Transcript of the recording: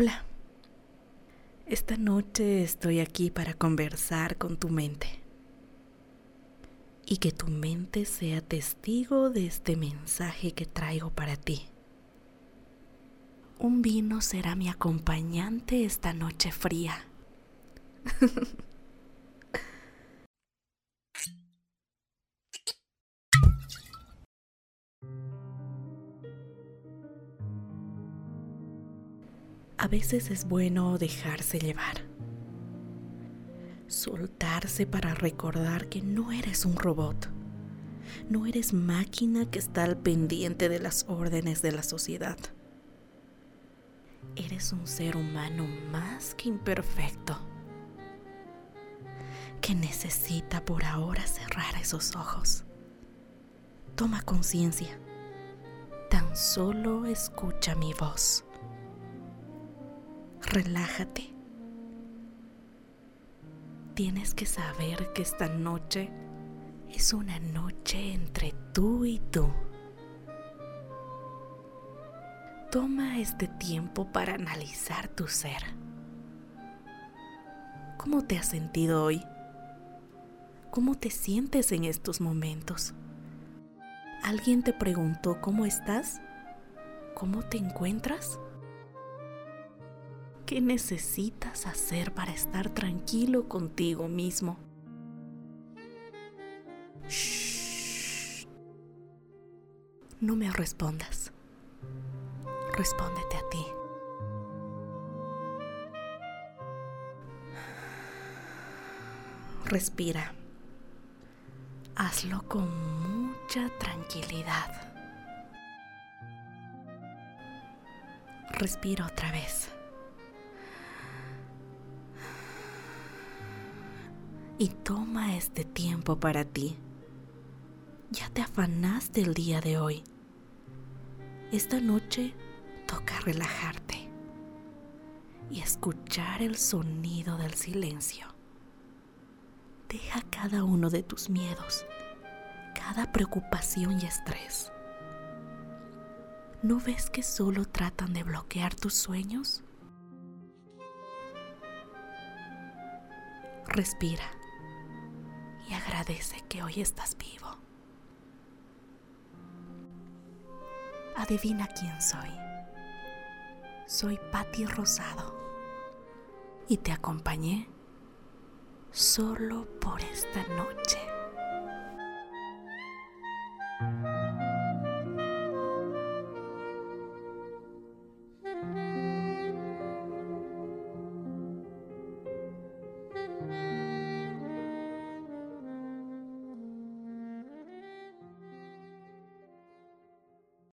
Hola. Esta noche estoy aquí para conversar con tu mente. Y que tu mente sea testigo de este mensaje que traigo para ti. Un vino será mi acompañante esta noche fría. A veces es bueno dejarse llevar. Soltarse para recordar que no eres un robot. No eres máquina que está al pendiente de las órdenes de la sociedad. Eres un ser humano más que imperfecto que necesita por ahora cerrar esos ojos. Toma conciencia. Tan solo escucha mi voz relájate. Tienes que saber que esta noche es una noche entre tú y tú. Toma este tiempo para analizar tu ser. ¿Cómo te has sentido hoy? ¿Cómo te sientes en estos momentos? ¿Alguien te preguntó cómo estás? ¿Cómo te encuentras? ¿Qué necesitas hacer para estar tranquilo contigo mismo? No me respondas. Respóndete a ti. Respira. Hazlo con mucha tranquilidad. Respira otra vez. Y toma este tiempo para ti. Ya te afanaste el día de hoy. Esta noche toca relajarte y escuchar el sonido del silencio. Deja cada uno de tus miedos, cada preocupación y estrés. ¿No ves que solo tratan de bloquear tus sueños? Respira agradece que hoy estás vivo. Adivina quién soy. Soy Patti Rosado y te acompañé solo por esta noche.